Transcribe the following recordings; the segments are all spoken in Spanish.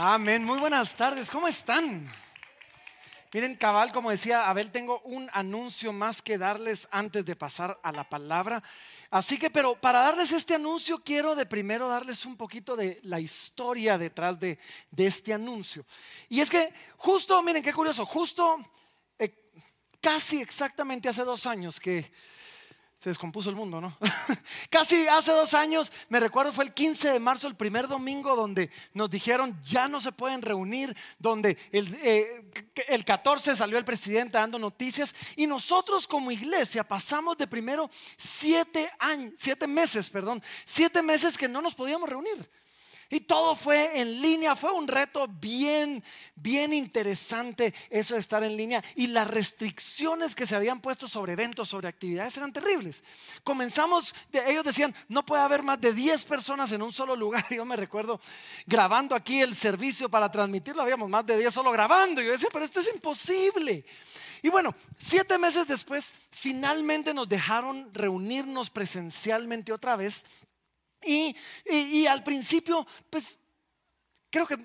Amén. Muy buenas tardes. ¿Cómo están? Miren, cabal, como decía Abel, tengo un anuncio más que darles antes de pasar a la palabra. Así que, pero para darles este anuncio, quiero de primero darles un poquito de la historia detrás de, este anuncio. Y es que justo, miren qué curioso, justo eh, casi exactamente hace dos años que se descompuso el mundo, ¿no? Casi hace dos años, me recuerdo, fue el 15 de marzo, el primer domingo, donde nos dijeron ya no se pueden reunir, donde el, eh, el 14 salió el presidente dando noticias y nosotros como iglesia pasamos de primero siete años, siete meses, perdón, siete meses que no nos podíamos reunir. Y todo fue en línea, fue un reto bien, bien interesante eso de estar en línea. Y las restricciones que se habían puesto sobre eventos, sobre actividades eran terribles. Comenzamos, ellos decían, no puede haber más de 10 personas en un solo lugar. Yo me recuerdo grabando aquí el servicio para transmitirlo, habíamos más de 10 solo grabando. Yo decía, pero esto es imposible. Y bueno, siete meses después, finalmente nos dejaron reunirnos presencialmente otra vez y, al principio, pues creo que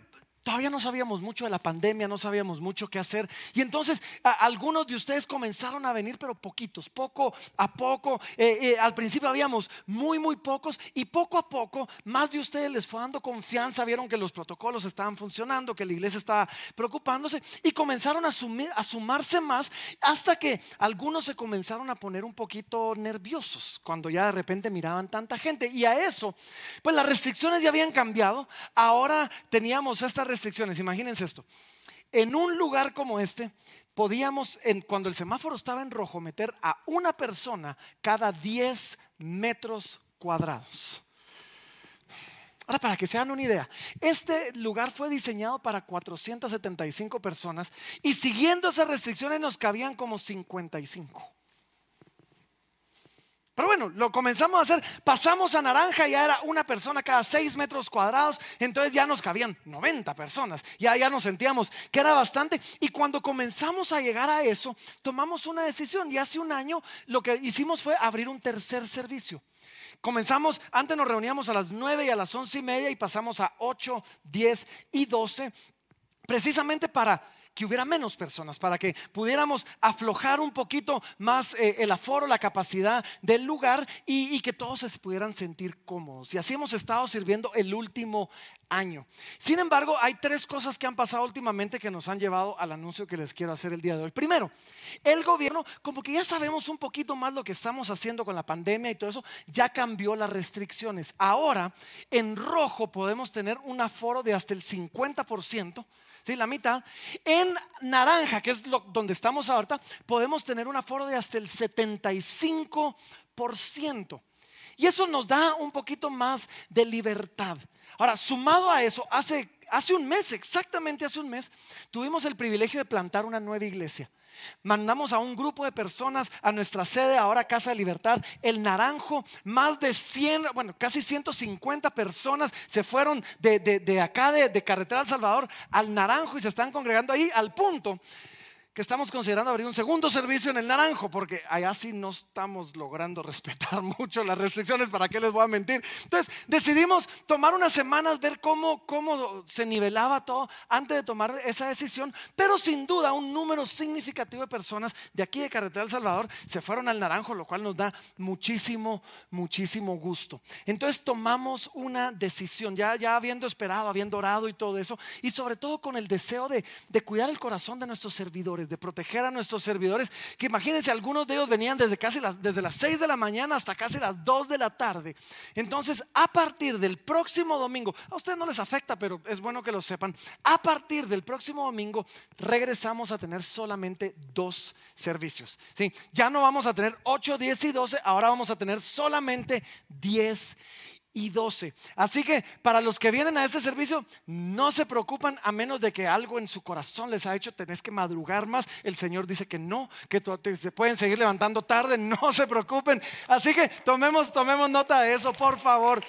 Todavía no sabíamos mucho de la pandemia, no sabíamos mucho qué hacer. Y entonces algunos de ustedes comenzaron a venir, pero poquitos, poco a poco. Eh, eh, al principio habíamos muy, muy pocos y poco a poco más de ustedes les fue dando confianza, vieron que los protocolos estaban funcionando, que la iglesia estaba preocupándose y comenzaron a, a sumarse más hasta que algunos se comenzaron a poner un poquito nerviosos cuando ya de repente miraban tanta gente. Y a eso, pues las restricciones ya habían cambiado. Ahora teníamos estas restricciones, imagínense esto. En un lugar como este, podíamos, cuando el semáforo estaba en rojo, meter a una persona cada 10 metros cuadrados. Ahora, para que se hagan una idea, este lugar fue diseñado para 475 personas y siguiendo esas restricciones nos cabían como 55. Pero bueno, lo comenzamos a hacer. Pasamos a naranja, ya era una persona cada seis metros cuadrados. Entonces ya nos cabían 90 personas. Ya, ya nos sentíamos que era bastante. Y cuando comenzamos a llegar a eso, tomamos una decisión. Y hace un año lo que hicimos fue abrir un tercer servicio. Comenzamos, antes nos reuníamos a las 9 y a las once y media y pasamos a 8, 10 y 12, precisamente para que hubiera menos personas, para que pudiéramos aflojar un poquito más eh, el aforo, la capacidad del lugar y, que todos se pudieran sentir cómodos. Y así hemos estado sirviendo el último año. Sin embargo, hay tres cosas que han pasado últimamente que nos han llevado al anuncio que les quiero hacer el día de hoy. Primero, el gobierno, como que ya sabemos un poquito más lo que estamos haciendo con la pandemia y todo eso, ya cambió las restricciones. Ahora, en rojo podemos tener un aforo de hasta el 50% ¿sí? la mitad. En naranja, que es donde estamos ahorita, podemos tener un aforo de hasta el 75%. Y eso nos da un poquito más de libertad. Ahora, sumado a eso, hace, hace un mes, exactamente hace un mes, tuvimos el privilegio de plantar una nueva iglesia. Mandamos a un grupo de personas a nuestra sede, ahora Casa de Libertad, el Naranjo, más de 100, bueno, casi 150 personas se fueron de, acá, de, de Carretera al Salvador, al Naranjo y se están congregando ahí al punto que estamos considerando abrir un segundo servicio en el Naranjo, porque allá sí no estamos logrando respetar mucho las restricciones, ¿para qué les voy a mentir? Entonces decidimos tomar unas semanas, ver cómo, cómo se nivelaba todo antes de tomar esa decisión, pero sin duda un número significativo de personas de aquí de Carretera del Salvador se fueron al Naranjo, lo cual nos da muchísimo, muchísimo gusto. Entonces tomamos una decisión, ya, ya habiendo esperado, habiendo orado y todo eso, y sobre todo con el deseo de, de cuidar el corazón de nuestros servidores de proteger a nuestros servidores, que imagínense, algunos de ellos venían desde casi las, desde las 6 de la mañana hasta casi las 2 de la tarde. Entonces, a partir del próximo domingo, a ustedes no les afecta, pero es bueno que lo sepan, a partir del próximo domingo regresamos a tener solamente dos servicios. ¿sí? Ya no vamos a tener 8, 10 y 12, ahora vamos a tener solamente 10 y 12. Así que para los que vienen a este servicio, no se preocupan a menos de que algo en su corazón les ha hecho, tenés que madrugar más. El Señor dice que no, que se pueden seguir levantando tarde, no se preocupen. Así que tomemos, tomemos nota de eso, por favor.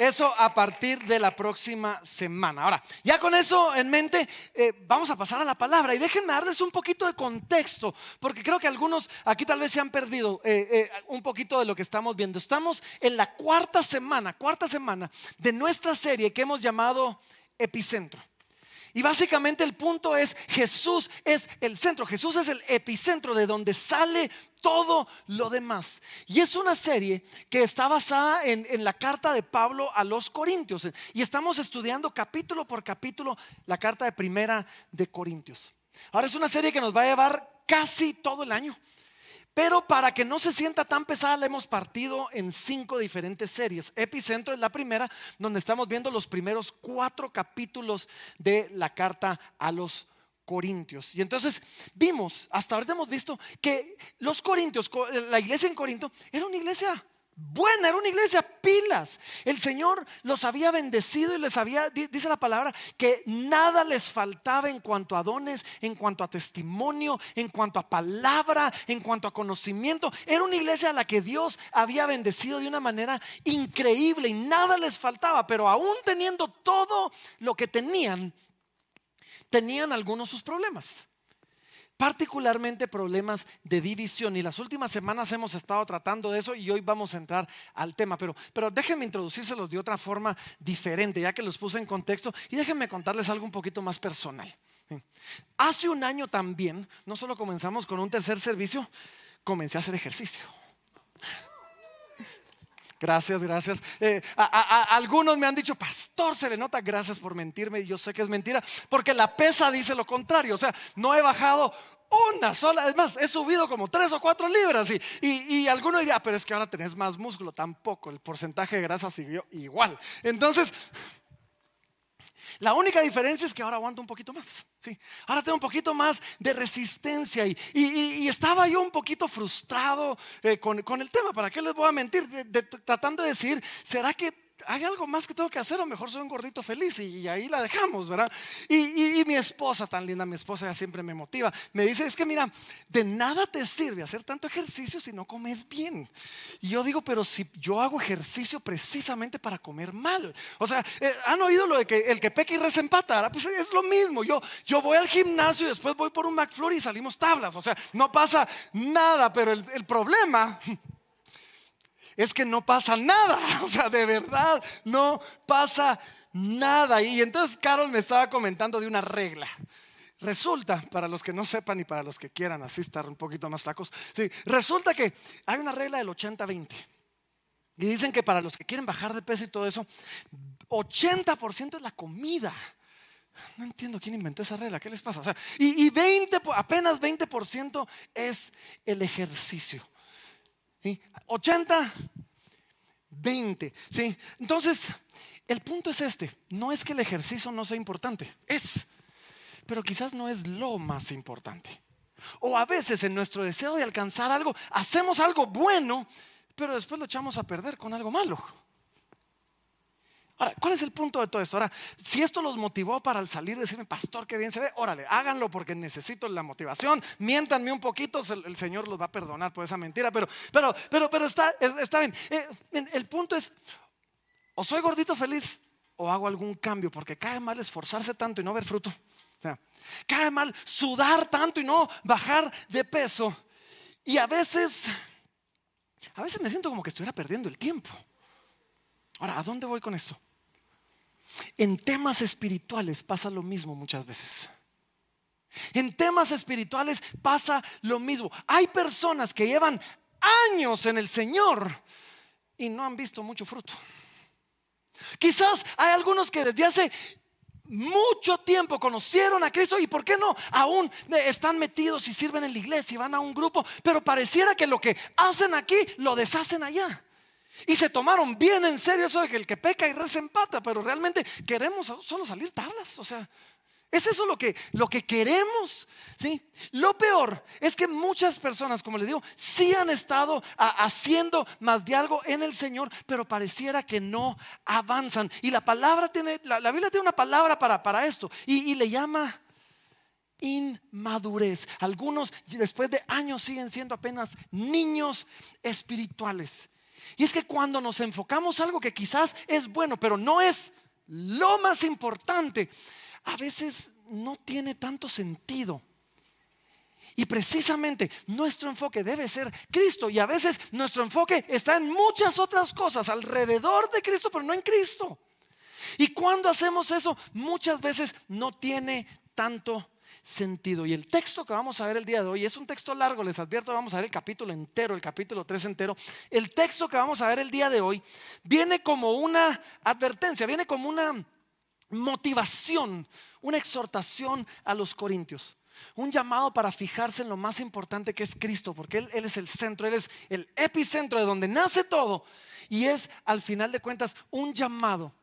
Eso a partir de la próxima semana. Ahora, ya con eso en mente, eh, vamos a pasar a la palabra y déjenme darles un poquito de contexto, porque creo que algunos aquí tal vez se han perdido eh, eh, un poquito de lo que estamos viendo. Estamos en la cuarta semana, cuarta semana de nuestra serie que hemos llamado epicentro. Y básicamente el punto es, Jesús es el centro, Jesús es el epicentro de donde sale todo lo demás. Y es una serie que está basada en, en, la carta de Pablo a los Corintios. Y estamos estudiando capítulo por capítulo la carta de primera de Corintios. Ahora es una serie que nos va a llevar casi todo el año. Pero para que no se sienta tan pesada, la hemos partido en cinco diferentes series. Epicentro es la primera, donde estamos viendo los primeros cuatro capítulos de la carta a los Corintios. Y entonces vimos, hasta ahorita hemos visto que los Corintios, la iglesia en Corinto, era una iglesia buena, era una iglesia pilas. El Señor los había bendecido y les había, dice la palabra, que nada les faltaba en cuanto a dones, en cuanto a testimonio, en cuanto a palabra, en cuanto a conocimiento. Era una iglesia a la que Dios había bendecido de una manera increíble y nada les faltaba, pero aún teniendo todo lo que tenían, tenían algunos sus problemas particularmente problemas de división. Y las últimas semanas hemos estado tratando de eso y hoy vamos a entrar al tema. Pero, pero déjenme introducírselos de otra forma diferente, ya que los puse en contexto, y déjenme contarles algo un poquito más personal. Hace un año también, no solo comenzamos con un tercer servicio, comencé a hacer ejercicio. Gracias, gracias. Eh, algunos me han dicho, pastor, se le nota, gracias por mentirme. Y yo sé que es mentira, porque la pesa dice lo contrario. O sea, no he bajado una sola. Es más, he subido como tres o cuatro libras. Y, y, y alguno diría, ah, pero es que ahora tenés más músculo. Tampoco, el porcentaje de grasa siguió igual. Entonces, la única diferencia es que ahora aguanto un poquito más. Sí. Ahora tengo un poquito más de resistencia y, estaba yo un poquito frustrado eh, con, el tema. ¿Para qué les voy a mentir? tratando de decir, ¿será que hay algo más que tengo que hacer o mejor soy un gordito feliz y, ahí la dejamos, ¿verdad? Y, mi esposa, tan linda, mi esposa ya siempre me motiva, me dice, es que mira, de nada te sirve hacer tanto ejercicio si no comes bien. Y yo digo, pero si yo hago ejercicio precisamente para comer mal. O sea, eh, ¿han oído lo de que el que peca y resempata? Pues es lo mismo, yo, yo voy al gimnasio y después voy por un McFlurry y salimos tablas. O sea, no pasa nada, pero el problema es que no pasa nada. O sea, de verdad no pasa nada. Y entonces Carol me estaba comentando de una regla. Resulta, para los que no sepan y para los que quieran así estar un poquito más flacos, sí, resulta que hay una regla del 80-20. Y dicen que para los que quieren bajar de peso y todo eso, 80% es la comida. No entiendo quién inventó esa regla, ¿qué les pasa? Y, y 20, apenas 20% es el ejercicio. 80, 20. ¿sí? Entonces, el punto es este, no es que el ejercicio no sea importante, es, pero quizás no es lo más importante. O a veces en nuestro deseo de alcanzar algo, hacemos algo bueno, pero después lo echamos a perder con algo malo. Ahora, ¿cuál es el punto de todo esto? Ahora, si esto los motivó para al salir decirme, pastor, qué bien se ve, órale, háganlo porque necesito la motivación, miéntanme un poquito, el, Señor los va a perdonar por esa mentira, pero, pero, pero, pero está, está bien. Eh, el punto es, o soy gordito feliz o hago algún cambio, porque cae mal esforzarse tanto y no ver fruto. O cae mal sudar tanto y no bajar de peso. Y a veces, a veces me siento como que estuviera perdiendo el tiempo. Ahora, ¿a dónde voy con esto? En temas espirituales pasa lo mismo muchas veces. En temas espirituales pasa lo mismo. Hay personas que llevan años en el Señor y no han visto mucho fruto. Quizás hay algunos que desde hace mucho tiempo conocieron a Cristo y por qué no aún están metidos y sirven en la iglesia y van a un grupo, pero pareciera que lo que hacen aquí lo deshacen allá. Y se tomaron bien en serio eso de que el que peca y reza empata, pero realmente queremos solo salir tablas, o sea, ¿es eso lo que, lo que queremos? ¿Sí? Lo peor es que muchas personas, como les digo, sí han estado haciendo más de algo en el Señor, pero pareciera que no avanzan. Y la palabra tiene, la, Biblia tiene una palabra para, para esto y, y le llama inmadurez. Algunos después de años siguen siendo apenas niños espirituales. Y es que cuando nos enfocamos algo que quizás es bueno, pero no es lo más importante, a veces no tiene tanto sentido. Y precisamente nuestro enfoque debe ser Cristo. Y a veces nuestro enfoque está en muchas otras cosas alrededor de Cristo, pero no en Cristo. Y cuando hacemos eso, muchas veces no tiene tanto sentido. Y el texto que vamos a ver el día de hoy es un texto largo, les advierto, vamos a ver el capítulo entero, el capítulo 3 entero. El texto que vamos a ver el día de hoy viene como una advertencia, viene como una motivación, una exhortación a los corintios. Un llamado para fijarse en lo más importante que es Cristo, porque él, él, es el centro, Él es el epicentro de donde nace todo. Y es, al final de cuentas, un llamado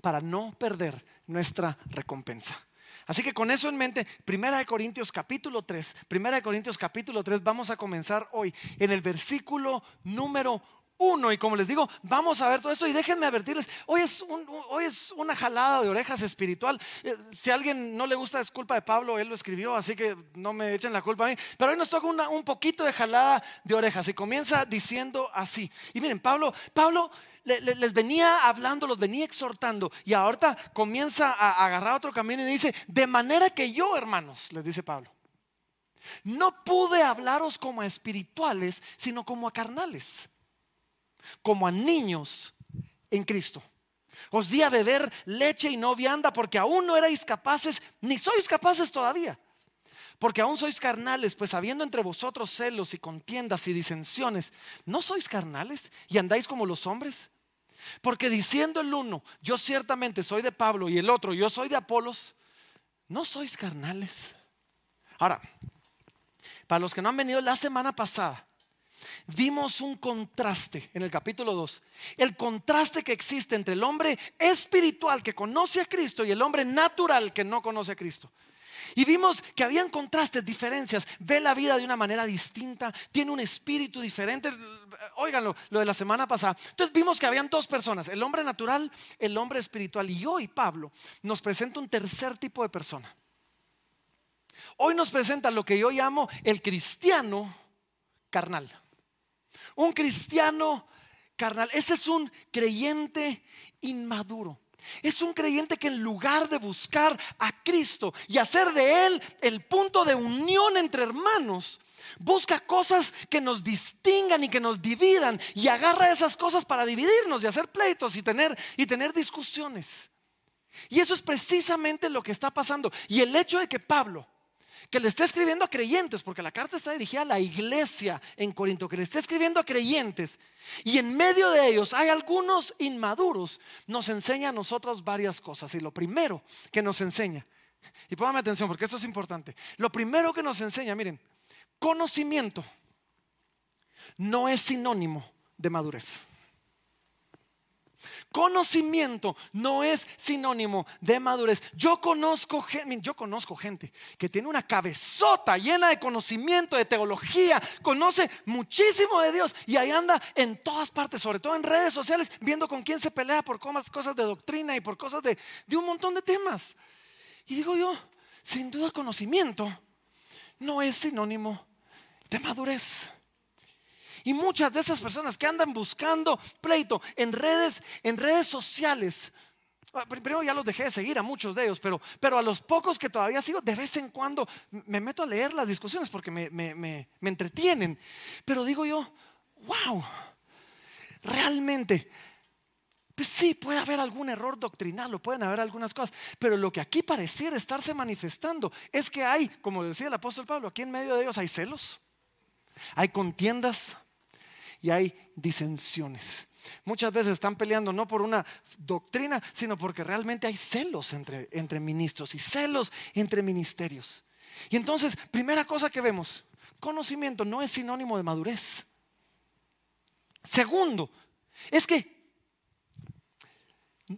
para no perder nuestra recompensa. Así que con eso en mente, Primera de Corintios capítulo 3, Primera de Corintios capítulo 3, vamos a comenzar hoy en el versículo número uno. Y como les digo, vamos a ver todo esto y déjenme advertirles, hoy es, hoy es una jalada de orejas espiritual. Eh, si a alguien no le gusta es culpa de Pablo, él lo escribió, así que no me echen la culpa a mí. Pero hoy nos toca un poquito de jalada de orejas y comienza diciendo así. Y miren, Pablo, Pablo les venía hablando, los venía exhortando y ahorita comienza a agarrar otro camino y dice, de manera que yo, hermanos, les dice Pablo. No pude hablaros como a espirituales, sino como a carnales como a niños en Cristo. Os di a beber leche y no vianda porque aún no erais capaces, ni sois capaces todavía. Porque aún sois carnales, pues habiendo entre vosotros celos y contiendas y disensiones, ¿no sois carnales y andáis como los hombres? Porque diciendo el uno, yo ciertamente soy de Pablo y el otro, yo soy de Apolos, ¿no sois carnales? Ahora, para los que no han venido la semana pasada, vimos un contraste en el capítulo 2. El contraste que existe entre el hombre espiritual que conoce a Cristo y el hombre natural que no conoce a Cristo. Y vimos que habían contrastes, diferencias, ve la vida de una manera distinta, tiene un espíritu diferente. Óiganlo, lo de la semana pasada. Entonces vimos que habían dos personas, el hombre natural, el hombre espiritual. Y hoy Pablo nos presenta un tercer tipo de persona. Hoy nos presenta lo que yo llamo el cristiano carnal. Un cristiano carnal. Ese es un creyente inmaduro. Es un creyente que en lugar de buscar a Cristo y hacer de Él el punto de unión entre hermanos, busca cosas que nos distingan y que nos dividan y agarra esas cosas para dividirnos y hacer pleitos y tener, y tener discusiones. Y eso es precisamente lo que está pasando. Y el hecho de que Pablo que le está escribiendo a creyentes, porque la carta está dirigida a la iglesia en Corinto, que le está escribiendo a creyentes, y en medio de ellos hay algunos inmaduros, nos enseña a nosotros varias cosas. Y lo primero que nos enseña, y póngame atención porque esto es importante, lo primero que nos enseña, miren, conocimiento no es sinónimo de madurez. Conocimiento no es sinónimo de madurez. Yo conozco, yo conozco gente que tiene una cabezota llena de conocimiento, de teología, conoce muchísimo de Dios y ahí anda en todas partes, sobre todo en redes sociales, viendo con quién se pelea por cosas de doctrina y por cosas de, de un montón de temas. Y digo yo, sin duda conocimiento no es sinónimo de madurez. Y muchas de esas personas que andan buscando pleito en redes, en redes sociales, ah, Primero ya los dejé de seguir a muchos de ellos, pero, pero a los pocos que todavía sigo, de vez en cuando me meto a leer las discusiones porque me, me, me, me entretienen. Pero digo yo, wow, realmente pues sí, puede haber algún error doctrinal o pueden haber algunas cosas, pero lo que aquí pareciera estarse manifestando es que hay, como decía el apóstol Pablo, aquí en medio de ellos hay celos, hay contiendas, y hay disensiones. Muchas veces están peleando no por una doctrina, sino porque realmente hay celos entre, entre ministros y celos entre ministerios. Y entonces, primera cosa que vemos, conocimiento no es sinónimo de madurez. Segundo, es que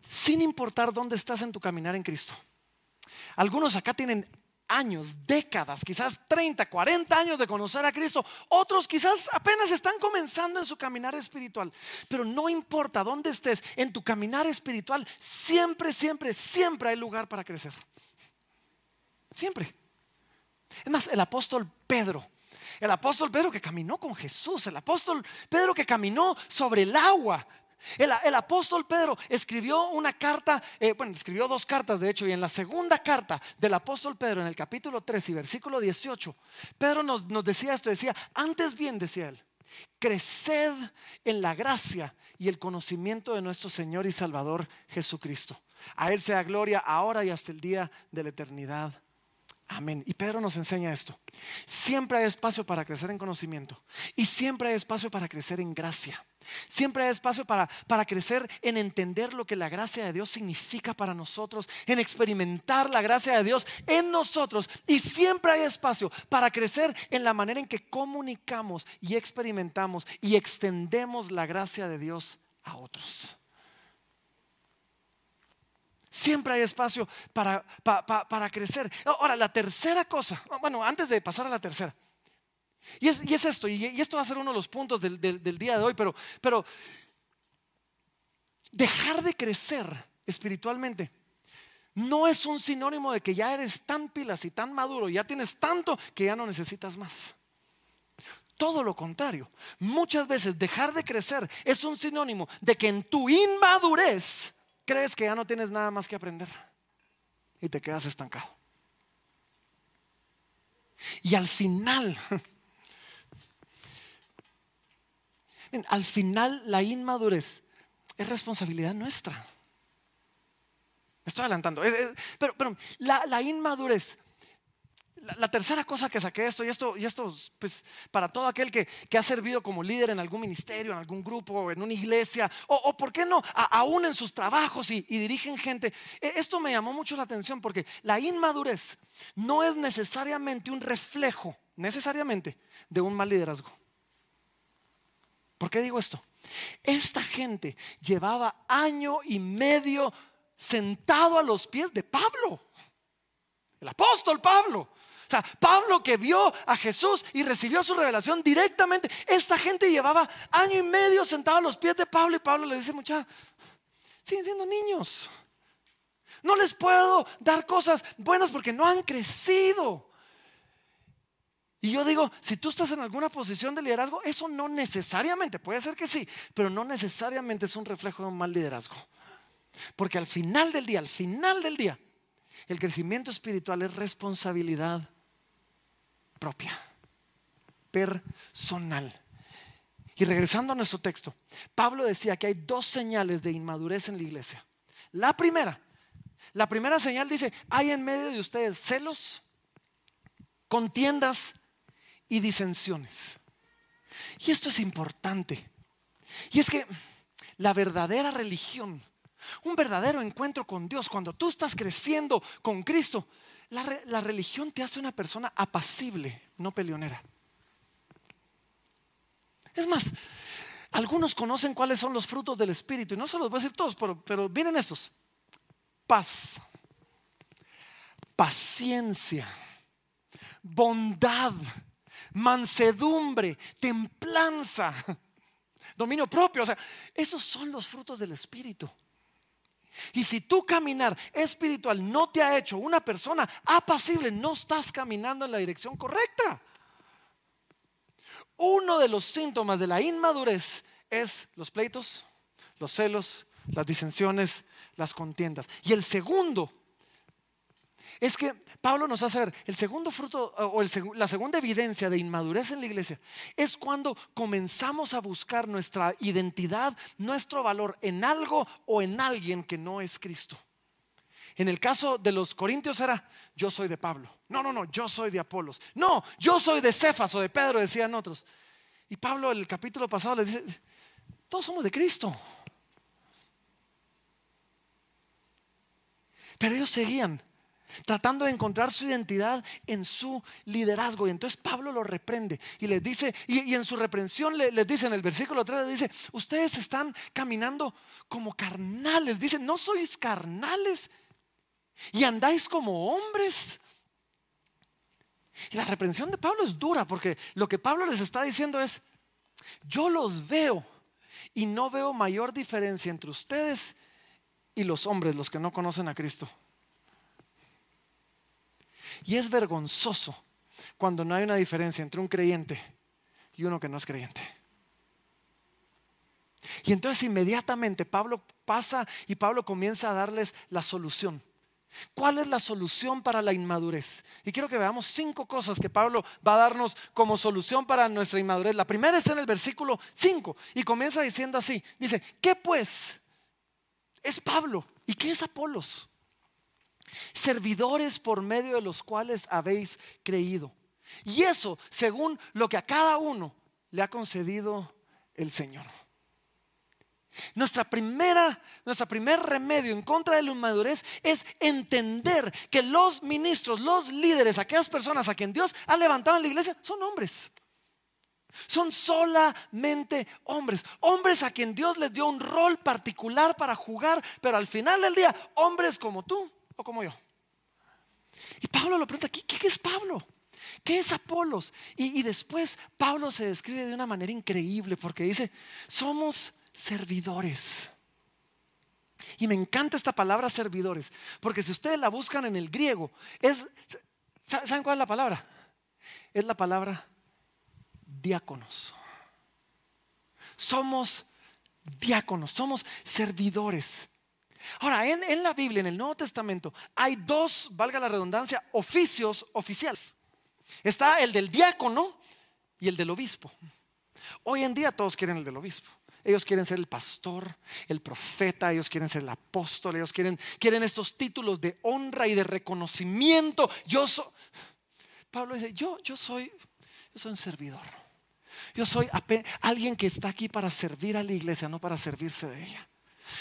sin importar dónde estás en tu caminar en Cristo, algunos acá tienen años, décadas, quizás 30, 40 años de conocer a Cristo. Otros quizás apenas están comenzando en su caminar espiritual. Pero no importa dónde estés, en tu caminar espiritual, siempre, siempre, siempre hay lugar para crecer. Siempre. Es más, el apóstol Pedro, el apóstol Pedro que caminó con Jesús, el apóstol Pedro que caminó sobre el agua, el, apóstol Pedro escribió una carta, eh, bueno, escribió dos cartas de hecho, y en la segunda carta del apóstol Pedro, en el capítulo 3 y versículo 18, Pedro nos, nos decía esto, decía, antes bien, decía él, creced en la gracia y el conocimiento de nuestro Señor y Salvador Jesucristo. A Él sea gloria ahora y hasta el día de la eternidad. Amén. Y Pedro nos enseña esto. Siempre hay espacio para crecer en conocimiento y siempre hay espacio para crecer en gracia. Siempre hay espacio para, para, crecer en entender lo que la gracia de Dios significa para nosotros, en experimentar la gracia de Dios en nosotros. Y siempre hay espacio para crecer en la manera en que comunicamos y experimentamos y extendemos la gracia de Dios a otros. Siempre hay espacio para, crecer. Ahora, la tercera cosa, bueno, antes de pasar a la tercera. Y es, esto, y, esto va a ser uno de los puntos del, día de hoy, pero, pero dejar de crecer espiritualmente no es un sinónimo de que ya eres tan pilas y tan maduro, ya tienes tanto que ya no necesitas más. Todo lo contrario, muchas veces dejar de crecer es un sinónimo de que en tu inmadurez crees que ya no tienes nada más que aprender y te quedas estancado. Y al final, al final la inmadurez es responsabilidad nuestra. Me estoy adelantando, pero, pero la, la inmadurez la, tercera cosa que saqué esto, y esto, y esto pues, para todo aquel que, ha servido como líder en algún ministerio, en algún grupo, en una iglesia, o, por qué no, aún en sus trabajos y, dirigen gente, e, esto me llamó mucho la atención porque la inmadurez no es necesariamente un reflejo, necesariamente, de un mal liderazgo. ¿Por qué digo esto? Esta gente llevaba año y medio sentado a los pies de Pablo, el apóstol Pablo. Pablo que vio a Jesús y recibió su revelación directamente, esta gente llevaba año y medio sentado a los pies de Pablo y Pablo le dice, mucha, siguen siendo niños. No les puedo dar cosas buenas porque no han crecido. Y yo digo, si tú estás en alguna posición de liderazgo, eso no necesariamente, puede ser que sí, pero no necesariamente es un reflejo de un mal liderazgo. Porque al final del día, al final del día, el crecimiento espiritual es responsabilidad propia, personal. Y regresando a nuestro texto, Pablo decía que hay dos señales de inmadurez en la iglesia. La primera, la primera señal dice, hay en medio de ustedes celos, contiendas y disensiones. Y esto es importante. Y es que la verdadera religión, un verdadero encuentro con Dios, cuando tú estás creciendo con Cristo, la, religión te hace una persona apacible, no peleonera. Es más, algunos conocen cuáles son los frutos del Espíritu, y no se los voy a decir todos, pero, pero miren estos. Paz, paciencia, bondad, mansedumbre, templanza, dominio propio. O sea, esos son los frutos del Espíritu. Y si tu caminar espiritual no te ha hecho una persona apacible, no estás caminando en la dirección correcta. Uno de los síntomas de la inmadurez es los pleitos, los celos, las disensiones, las contiendas. Y el segundo es que Pablo nos hace ver, el segundo fruto o la segunda evidencia de inmadurez en la iglesia es cuando comenzamos a buscar nuestra identidad, nuestro valor en algo o en alguien que no es Cristo. En el caso de los corintios era, yo soy de Pablo. No, no, no, yo soy de Apolos. No, yo soy de Cefas o de Pedro, decían otros. Y Pablo el capítulo pasado les dice, todos somos de Cristo. Pero ellos seguían tratando de encontrar su identidad en su liderazgo. Y entonces Pablo lo reprende y les dice, y, en su reprensión les, dice en el versículo 3, les dice, ustedes están caminando como carnales, dice, no sois carnales y andáis como hombres. Y la reprensión de Pablo es dura porque lo que Pablo les está diciendo es, yo los veo y no veo mayor diferencia entre ustedes y los hombres, los que no conocen a Cristo. Y es vergonzoso cuando no hay una diferencia entre un creyente y uno que no es creyente. Y entonces inmediatamente Pablo pasa y Pablo comienza a darles la solución. ¿Cuál es la solución para la inmadurez? Y quiero que veamos cinco cosas que Pablo va a darnos como solución para nuestra inmadurez. La primera está en el versículo 5 y comienza diciendo así. Dice, ¿qué pues? es Pablo. ¿Y qué es Apolos? Servidores por medio de los cuales habéis creído. Y eso según lo que a cada uno le ha concedido el Señor. Nuestra primera, nuestro primer remedio en contra de la inmadurez es entender que los ministros, los líderes, aquellas personas a quien Dios ha levantado en la iglesia, son hombres. Son solamente hombres. Hombres a quien Dios les dio un rol particular para jugar, pero al final del día, hombres como tú como yo. Y Pablo lo pregunta, ¿qué, qué es Pablo? ¿Qué es Apolos? Y, y después Pablo se describe de una manera increíble porque dice, somos servidores. Y me encanta esta palabra servidores, porque si ustedes la buscan en el griego, es, ¿saben cuál es la palabra? Es la palabra diáconos. Somos diáconos, somos servidores. Ahora, en, en, la Biblia, en el Nuevo Testamento, hay dos, valga la redundancia, oficios oficiales. Está el del diácono y el del obispo. Hoy en día todos quieren el del obispo. Ellos quieren ser el pastor, el profeta, ellos quieren ser el apóstol, ellos quieren, quieren estos títulos de honra y de reconocimiento. Yo soy, Pablo dice, yo, yo, soy, yo soy un servidor. Yo soy alguien que está aquí para servir a la iglesia, no para servirse de ella.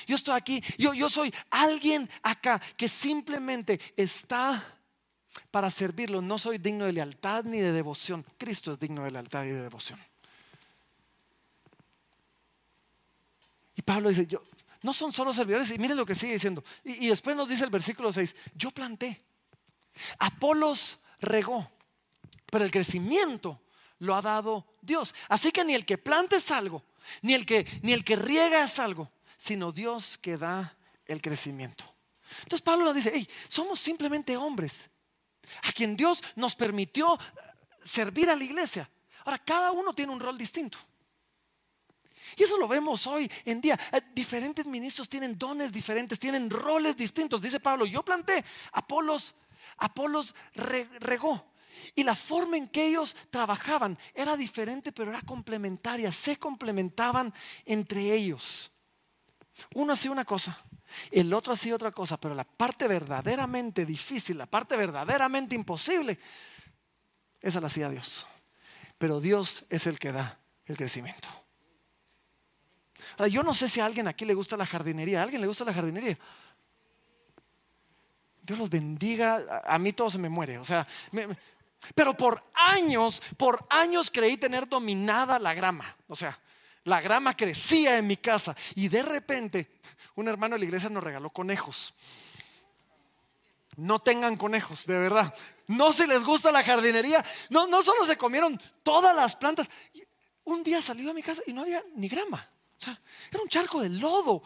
Yo estoy aquí, yo, yo soy alguien acá que simplemente está para servirlo. No soy digno de lealtad ni de devoción. Cristo es digno de lealtad y de devoción. Y Pablo dice, yo, no son solo servidores. Y miren lo que sigue diciendo. Y, después nos dice el versículo 6, yo planté. Apolos regó, pero el crecimiento lo ha dado Dios. Así que ni el que planta es algo, ni el que, ni el que riega es algo, sino Dios que da el crecimiento. Entonces Pablo nos dice, hey, somos simplemente hombres a quien Dios nos permitió eh, servir a la iglesia. Ahora, cada uno tiene un rol distinto. Y eso lo vemos hoy en día. Eh, diferentes ministros tienen dones diferentes, tienen roles distintos. Dice Pablo, yo planté, Apolos, Apolos regó. Y la forma en que ellos trabajaban era diferente, pero era complementaria. Se complementaban entre ellos. Uno hacía una cosa, el otro hacía otra cosa, pero la parte verdaderamente difícil, la parte verdaderamente imposible, esa la hacía Dios. Pero Dios es el que da el crecimiento. Ahora, yo no sé si a alguien aquí le gusta la jardinería. ¿A alguien le gusta la jardinería? Dios los bendiga. A mí todo se me muere. O sea, pero por años, por años creí tener dominada la grama. O sea, la grama crecía en mi casa y de repente un hermano de la iglesia nos regaló conejos. No tengan conejos, de verdad. No se les gusta la jardinería. No, no solo se comieron todas las plantas. Un día salió a mi casa y no había ni grama. O sea, era un charco de lodo.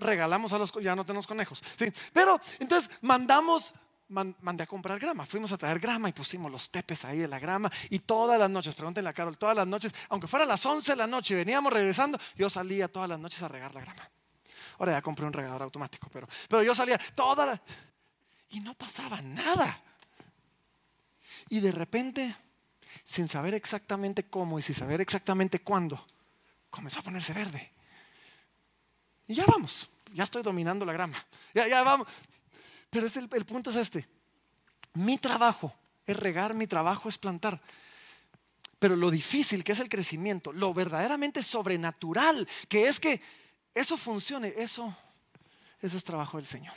regalamos a los, ya no tenemos conejos. ¿sí? Pero entonces mandamos mandé a comprar grama. Fuimos a traer grama y pusimos los tepes ahí de la grama. Y todas las noches, pregúntenle a Carol, todas las noches, aunque fuera a las 11 de la noche y veníamos regresando, yo salía todas las noches a regar la grama. Ahora ya compré un regador automático, pero, pero yo salía todas las... Y no pasaba nada. Y de repente, sin saber exactamente cómo y sin saber exactamente cuándo, comenzó a ponerse verde. Y ya vamos, ya estoy dominando la grama. Ya, ya vamos. Pero el, el punto es este. Mi trabajo es regar, mi trabajo es plantar. Pero lo difícil que es el crecimiento, lo verdaderamente sobrenatural que es que eso funcione, eso, eso es trabajo del Señor.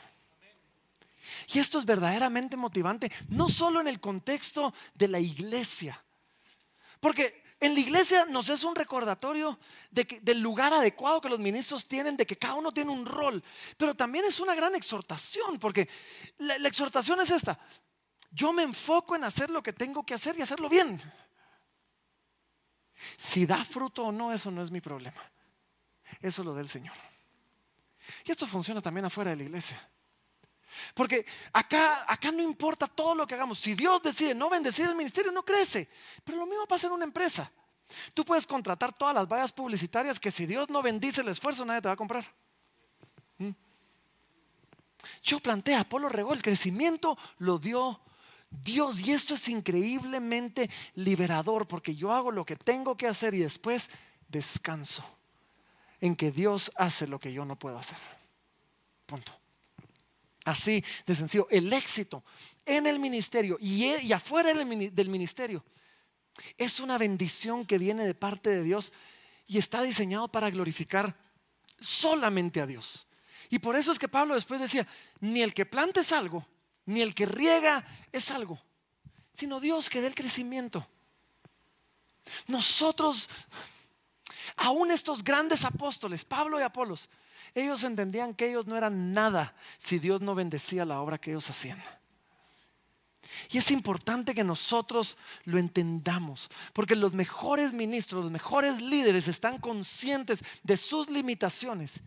Y esto es verdaderamente motivante, no solo en el contexto de la iglesia, porque en la iglesia nos es un recordatorio del lugar adecuado que los ministros tienen, de que cada uno tiene un rol, pero también es una gran exhortación, porque la, exhortación es esta, yo me enfoco en hacer lo que tengo que hacer y hacerlo bien. Si da fruto o no, eso no es mi problema, eso es lo del Señor. Y esto funciona también afuera de la iglesia. Porque acá, acá no importa todo lo que hagamos. Si Dios decide no bendecir el ministerio, no crece. Pero lo mismo pasa en una empresa. Tú puedes contratar todas las vallas publicitarias que si Dios no bendice el esfuerzo, nadie te va a comprar. ¿Mm? Yo planteé, Apolo regó, el crecimiento lo dio Dios. Y esto es increíblemente liberador porque yo hago lo que tengo que hacer y después descanso en que Dios hace lo que yo no puedo hacer. Punto. Así de sencillo. El éxito en el ministerio y, e, afuera del ministerio es una bendición que viene de parte de Dios y está diseñado para glorificar solamente a Dios. Y por eso es que Pablo después decía, ni el que planta es algo, ni el que riega es algo, sino Dios que dé el crecimiento. Nosotros, aún estos grandes apóstoles, Pablo y Apolos, ellos entendían que ellos no eran nada si Dios no bendecía la obra que ellos hacían. Y es importante que nosotros lo entendamos, porque los mejores ministros, los mejores líderes están conscientes de sus limitaciones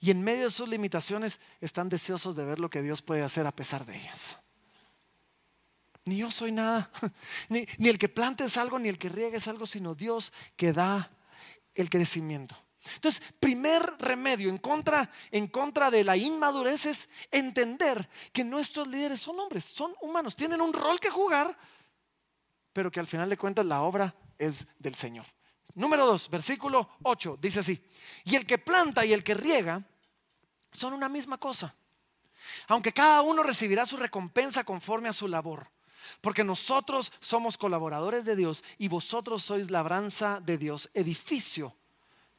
y en medio de sus limitaciones están deseosos de ver lo que Dios puede hacer a pesar de ellas. Ni yo soy nada, ni, el que plante es algo, ni el que riegue es algo, sino Dios que da el crecimiento. Entonces, primer remedio en contra, en contra de la inmadurez es entender que nuestros líderes son hombres, son humanos, tienen un rol que jugar, pero que al final de cuentas la obra es del Señor. Número 2, versículo 8, dice así, y el que planta y el que riega son una misma cosa, aunque cada uno recibirá su recompensa conforme a su labor. Porque nosotros somos colaboradores de Dios y vosotros sois labranza de Dios, edificio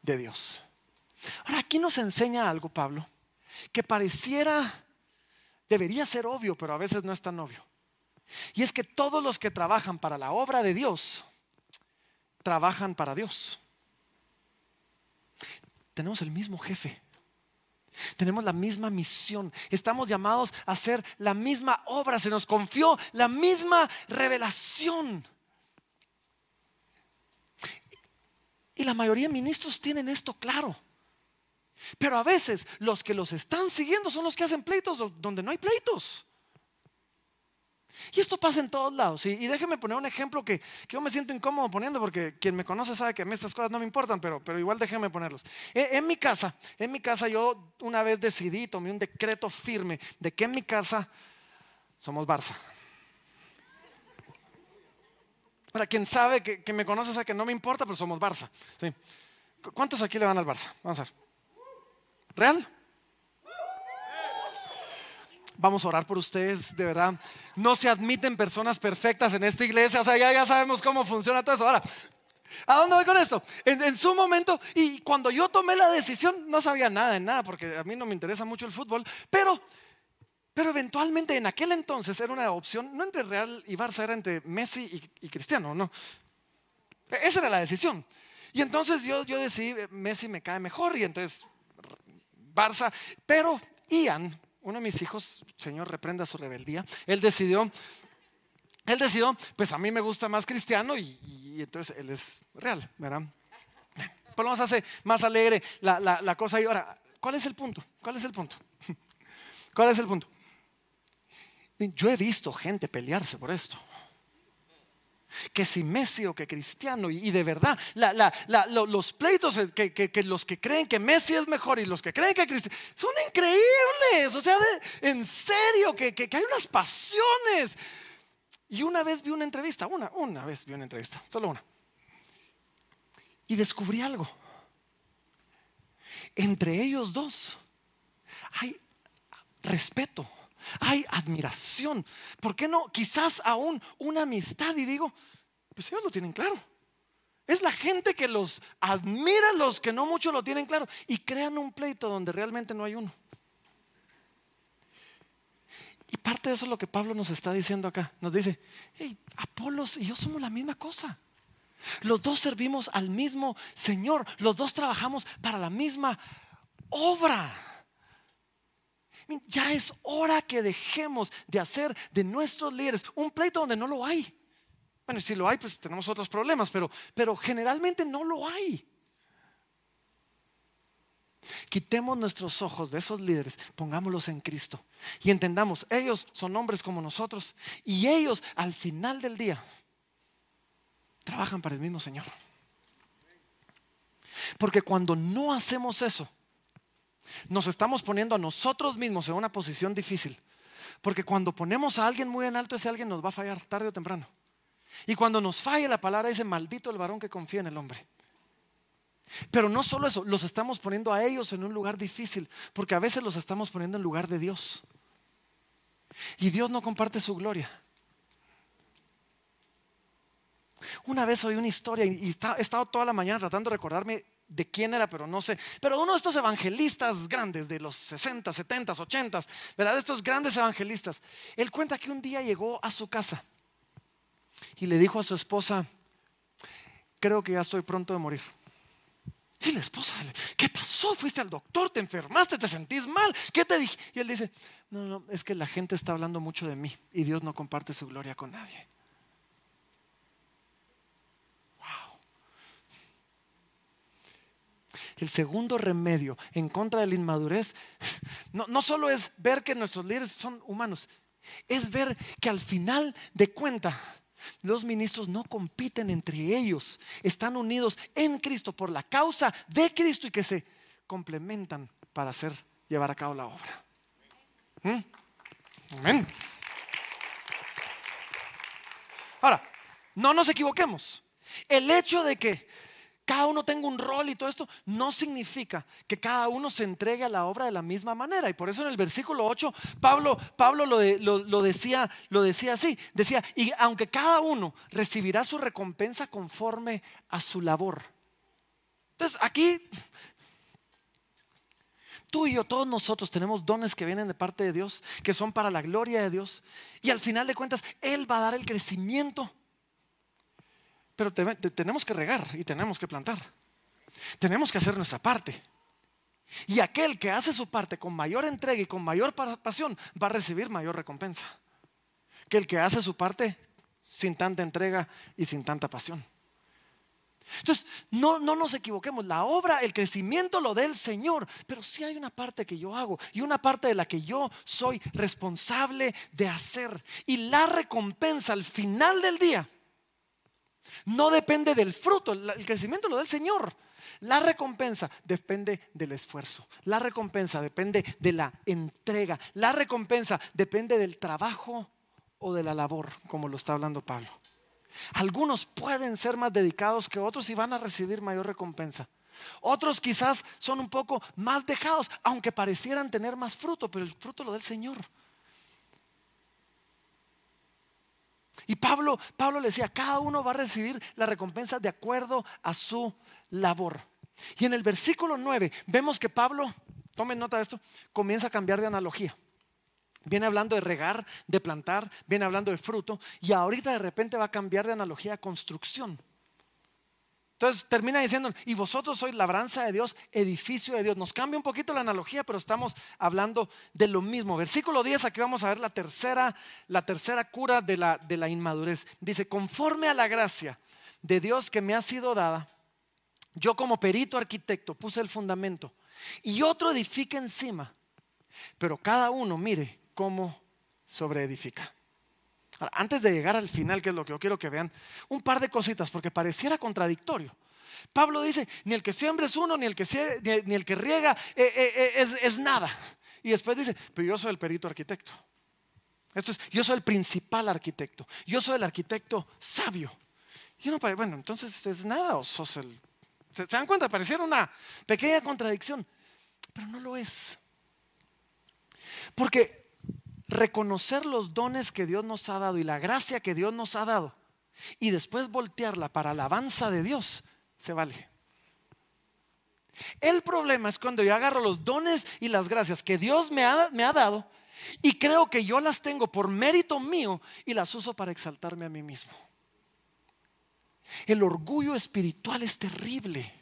de Dios. Ahora, aquí nos enseña algo, Pablo, que pareciera, debería ser obvio, pero a veces no es tan obvio. Y es que todos los que trabajan para la obra de Dios, trabajan para Dios. Tenemos el mismo jefe. Tenemos la misma misión. Estamos llamados a hacer la misma obra. Se nos confió la misma revelación. Y la mayoría de ministros tienen esto claro. Pero a veces los que los están siguiendo son los que hacen pleitos donde no hay pleitos. Y esto pasa en todos lados. Y, déjeme poner un ejemplo que, yo me siento incómodo poniendo porque quien me conoce sabe que a mí estas cosas no me importan, pero, pero igual déjeme ponerlos. En, en, mi casa, en mi casa yo una vez decidí, tomé un decreto firme de que en mi casa somos Barça. Para quien sabe que, me conoce sabe que no me importa, pero somos Barça. ¿Cuántos aquí le van al Barça? Vamos a ver. ¿Real? Vamos a orar por ustedes, de verdad. No se admiten personas perfectas en esta iglesia. O sea, ya, ya sabemos cómo funciona todo eso. Ahora, ¿a dónde voy con esto? En, en, su momento, y cuando yo tomé la decisión, no sabía nada en nada, porque a mí no me interesa mucho el fútbol, pero pero eventualmente en aquel entonces era una opción, no entre Real y Barça, era entre Messi y, Cristiano, ¿no? Esa era la decisión. Y entonces yo, yo decidí, eh, Messi me cae mejor y entonces Barça, pero Ian, uno de mis hijos, Señor, reprenda su rebeldía, él decidió, él decidió, pues a mí me gusta más Cristiano y, entonces él es Real, ¿verdad? Pues vamos a hacer más alegre la, la cosa. Y ahora, ¿cuál es el punto? ¿Cuál es el punto? ¿Cuál es el punto? Yo he visto gente pelearse por esto. Que si Messi o que Cristiano, y, de verdad, los pleitos que, los que creen que Messi es mejor y los que creen que Cristiano son increíbles. O sea, en serio, que, hay unas pasiones. Y una vez vi una entrevista, una, una vez vi una entrevista, solo una. Y descubrí algo. Entre ellos dos hay respeto hay admiración. ¿Por qué no? Quizás aún una amistad y digo, pues ellos lo tienen claro. Es la gente que los admira, los que no mucho lo tienen claro y crean un pleito donde realmente no hay uno. Y parte de eso es lo que Pablo nos está diciendo acá. Nos dice, hey, Apolos y yo somos la misma cosa. Los dos servimos al mismo Señor. Los dos trabajamos para la misma obra. Ya es hora que dejemos de hacer de nuestros líderes un pleito donde no lo hay. Bueno, si lo hay, pues tenemos otros problemas, pero, pero generalmente no lo hay. Quitemos nuestros ojos de esos líderes, pongámoslos en Cristo y entendamos, ellos son hombres como nosotros y ellos al final del día trabajan para el mismo Señor. Porque cuando no hacemos eso, nos estamos poniendo a nosotros mismos en una posición difícil. Porque cuando ponemos a alguien muy en alto, ese alguien nos va a fallar tarde o temprano. Y cuando nos falle la palabra, dice, maldito el varón que confía en el hombre. Pero no solo eso, los estamos poniendo a ellos en un lugar difícil, porque a veces los estamos poniendo en lugar de Dios. Y Dios no comparte su gloria. Una vez oí una historia y he estado toda la mañana tratando de recordarme de quién era, pero no sé. Pero uno de estos evangelistas grandes de los 60, 70, 80, ¿verdad? De estos grandes evangelistas. Él cuenta que un día llegó a su casa y le dijo a su esposa, creo que ya estoy pronto de morir. Y la esposa, ¿qué pasó? ¿Fuiste al doctor? ¿Te enfermaste? ¿Te sentís mal? ¿Qué te dije? Y él dice, no, no, es que la gente está hablando mucho de mí y Dios no comparte su gloria con nadie. El segundo remedio en contra de la inmadurez no, no solo es ver que nuestros líderes son humanos, es ver que al final de cuentas los ministros no compiten entre ellos, están unidos en Cristo por la causa de Cristo y que se complementan para hacer llevar a cabo la obra. ¿Mm? Amén. Ahora, no nos equivoquemos. El hecho de que cada uno tenga un rol y todo esto, no significa que cada uno se entregue a la obra de la misma manera. Y por eso en el versículo 8, Pablo, Pablo lo, lo, decía, lo decía así, decía, y aunque cada uno recibirá su recompensa conforme a su labor. Entonces aquí, tú y yo, todos nosotros tenemos dones que vienen de parte de Dios, que son para la gloria de Dios. Y al final de cuentas, Él va a dar el crecimiento pero tenemos que regar y tenemos que plantar. Tenemos que hacer nuestra parte. Y aquel que hace su parte con mayor entrega y con mayor pasión va a recibir mayor recompensa. Que el que hace su parte sin tanta entrega y sin tanta pasión. Entonces, no, no nos equivoquemos. La obra, el crecimiento lo da el Señor. Pero sí hay una parte que yo hago y una parte de la que yo soy responsable de hacer. Y la recompensa al final del día no depende del fruto, el crecimiento lo da el Señor. La recompensa depende del esfuerzo. La recompensa depende de la entrega. La recompensa depende del trabajo o de la labor, como lo está hablando Pablo. Algunos pueden ser más dedicados que otros y van a recibir mayor recompensa. Otros quizás son un poco más dejados, aunque parecieran tener más fruto, pero el fruto lo da el Señor. Y Pablo, Pablo le decía, cada uno va a recibir la recompensa de acuerdo a su labor. Y en el versículo 9 vemos que Pablo, tomen nota de esto, comienza a cambiar de analogía. Viene hablando de regar, de plantar, viene hablando de fruto y ahorita de repente va a cambiar de analogía a construcción. Entonces termina diciendo, y vosotros sois labranza de Dios, edificio de Dios. Nos cambia un poquito la analogía, pero estamos hablando de lo mismo. Versículo 10, aquí vamos a ver la tercera, la tercera cura de la, de la inmadurez. Dice, conforme a la gracia de Dios que me ha sido dada, yo como perito arquitecto puse el fundamento y otro edifica encima, pero cada uno mire cómo sobreedifica antes de llegar al final, que es lo que yo quiero que vean, un par de cositas, porque pareciera contradictorio. Pablo dice, ni el que siembra es uno, ni el que, ni, el que riega eh, eh, eh, es, nada. Y después dice, pero yo soy el perito arquitecto. Esto es, yo soy el principal arquitecto. Yo soy el arquitecto sabio. Y uno bueno, entonces es nada o sos el... ¿Se, ¿Se dan cuenta? Pareciera una pequeña contradicción, pero no lo es. Porque reconocer los dones que Dios nos ha dado y la gracia que Dios nos ha dado y después voltearla para alabanza de Dios, se vale. El problema es cuando yo agarro los dones y las gracias que Dios me ha, me ha dado y creo que yo las tengo por mérito mío y las uso para exaltarme a mí mismo. El orgullo espiritual es terrible.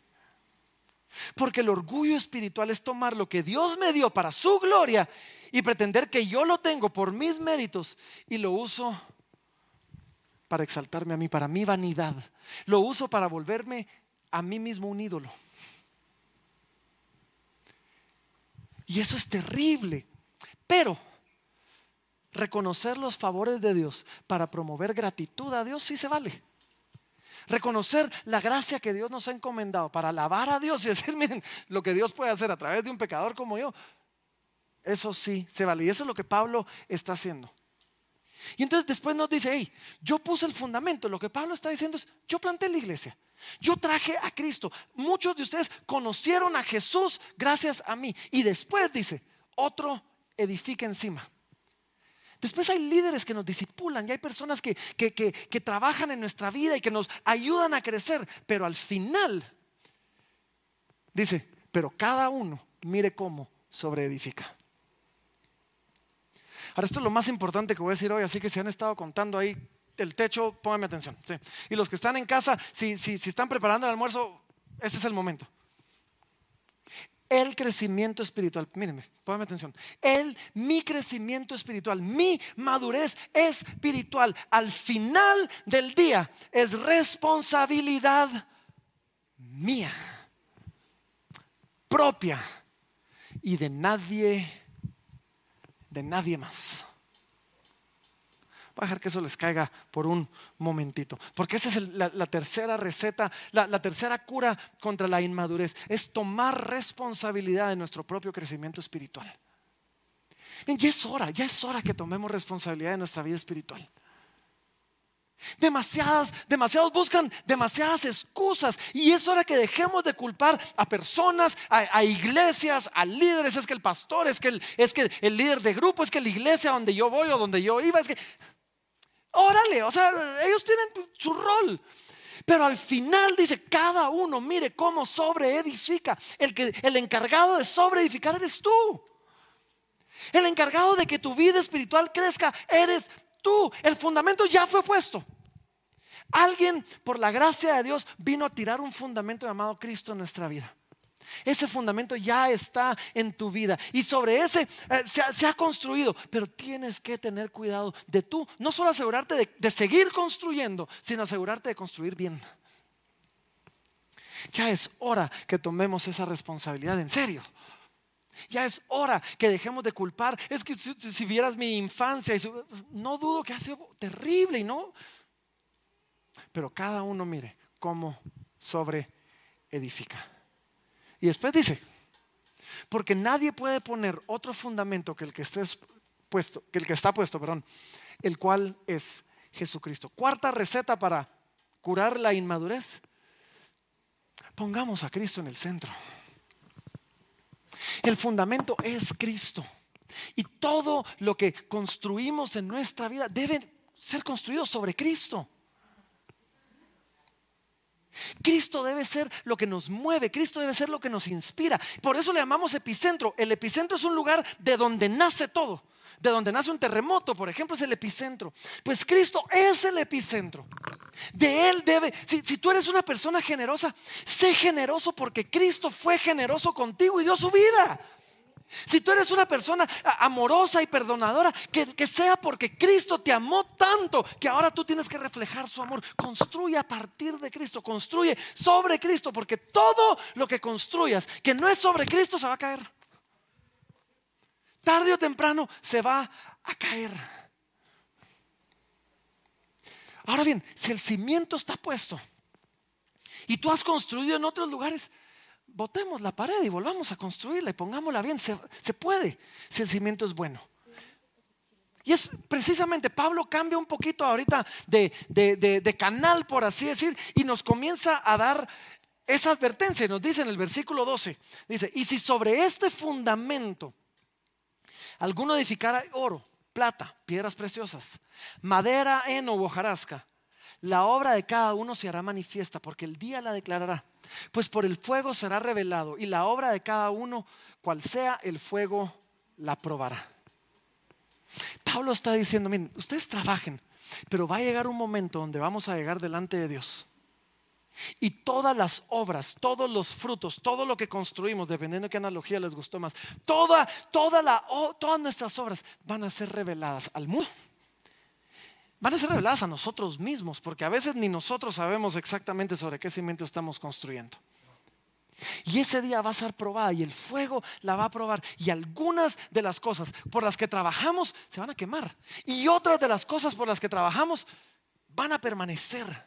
Porque el orgullo espiritual es tomar lo que Dios me dio para su gloria y pretender que yo lo tengo por mis méritos y lo uso para exaltarme a mí, para mi vanidad. Lo uso para volverme a mí mismo un ídolo. Y eso es terrible. Pero reconocer los favores de Dios para promover gratitud a Dios sí se vale. Reconocer la gracia que Dios nos ha encomendado para alabar a Dios y decir, miren, lo que Dios puede hacer a través de un pecador como yo, eso sí se vale. Y eso es lo que Pablo está haciendo. Y entonces después nos dice, hey, yo puse el fundamento. Lo que Pablo está diciendo es, yo planté la iglesia. Yo traje a Cristo. Muchos de ustedes conocieron a Jesús gracias a mí. Y después dice, otro edifica encima. Después hay líderes que nos disipulan y hay personas que, que, trabajan en nuestra vida y que nos ayudan a crecer. Pero al final, dice, pero cada uno mire cómo sobreedifica. Ahora, esto es lo más importante que voy a decir hoy, así que si han estado contando ahí el techo, pónganme atención. Y los que están en casa, si, si, si están preparando el almuerzo, este es el momento. El crecimiento espiritual, mírenme, pónganme atención. El, mi crecimiento espiritual, mi madurez espiritual, al final del día es responsabilidad mía, propia y de nadie, de nadie más. Voy a dejar que eso les caiga por un momentito. Porque esa es la, tercera receta, la, tercera cura contra la inmadurez. Es tomar responsabilidad de nuestro propio crecimiento espiritual. ya es hora, ya es hora que tomemos responsabilidad de nuestra vida espiritual. Demasiadas, demasiados buscan demasiadas excusas y es hora que dejemos de culpar a personas, a, iglesias, a líderes. Es que el pastor, es que el, es que el líder de grupo, es que la iglesia donde yo voy o donde yo iba, es que órale, o sea, ellos tienen su rol. Pero al final dice, cada uno mire cómo sobreedifica. El, que, el encargado de sobreedificar eres tú. El encargado de que tu vida espiritual crezca eres tú. El fundamento ya fue puesto. Alguien, por la gracia de Dios, vino a tirar un fundamento llamado Cristo en nuestra vida. Ese fundamento ya está en tu vida y sobre ese eh, se, ha, construido, pero tienes que tener cuidado de tú, no solo asegurarte de, de seguir construyendo, sino asegurarte de construir bien. Ya es hora que tomemos esa responsabilidad en serio. Ya es hora que dejemos de culpar. Es que si, vieras mi infancia, no dudo que ha sido terrible y no. Pero cada uno mire cómo sobre edifica. Y después dice, porque nadie puede poner otro fundamento que el que esté puesto, que el que está puesto, perdón, el cual es Jesucristo. Cuarta receta para curar la inmadurez. Pongamos a Cristo en el centro. El fundamento es Cristo. Y todo lo que construimos en nuestra vida debe ser construido sobre Cristo. Cristo debe ser lo que nos mueve, Cristo debe ser lo que nos inspira. Por eso le llamamos epicentro. El epicentro es un lugar de donde nace todo. De donde nace un terremoto, por ejemplo, es el epicentro. Pues Cristo es el epicentro. De Él debe, si, si tú eres una persona generosa, sé generoso porque Cristo fue generoso contigo y dio su vida. Si tú eres una persona amorosa y perdonadora, que, sea porque Cristo te amó tanto que ahora tú tienes que reflejar su amor. Construye a partir de Cristo, construye sobre Cristo, porque todo lo que construyas que no es sobre Cristo se va a caer. Tarde o temprano se va a caer. Ahora bien, si el cimiento está puesto y tú has construido en otros lugares, botemos la pared y volvamos a construirla y pongámosla bien. Se, puede si el cimiento es bueno. Y es precisamente, Pablo cambia un poquito ahorita de, de, canal, por así decir, y nos comienza a dar esa advertencia. Nos dice en el versículo 12, dice, y si sobre este fundamento alguno edificara oro, plata, piedras preciosas, madera, heno o hojarasca, la obra de cada uno se hará manifiesta porque el día la declarará pues por el fuego será revelado y la obra de cada uno, cual sea el fuego, la probará. Pablo está diciendo, miren, ustedes trabajen, pero va a llegar un momento donde vamos a llegar delante de Dios. Y todas las obras, todos los frutos, todo lo que construimos, dependiendo de qué analogía les gustó más, toda, toda la, todas nuestras obras van a ser reveladas al mundo van a ser reveladas a nosotros mismos, porque a veces ni nosotros sabemos exactamente sobre qué cimiento estamos construyendo. Y ese día va a ser probada y el fuego la va a probar. Y algunas de las cosas por las que trabajamos se van a quemar. Y otras de las cosas por las que trabajamos van a permanecer.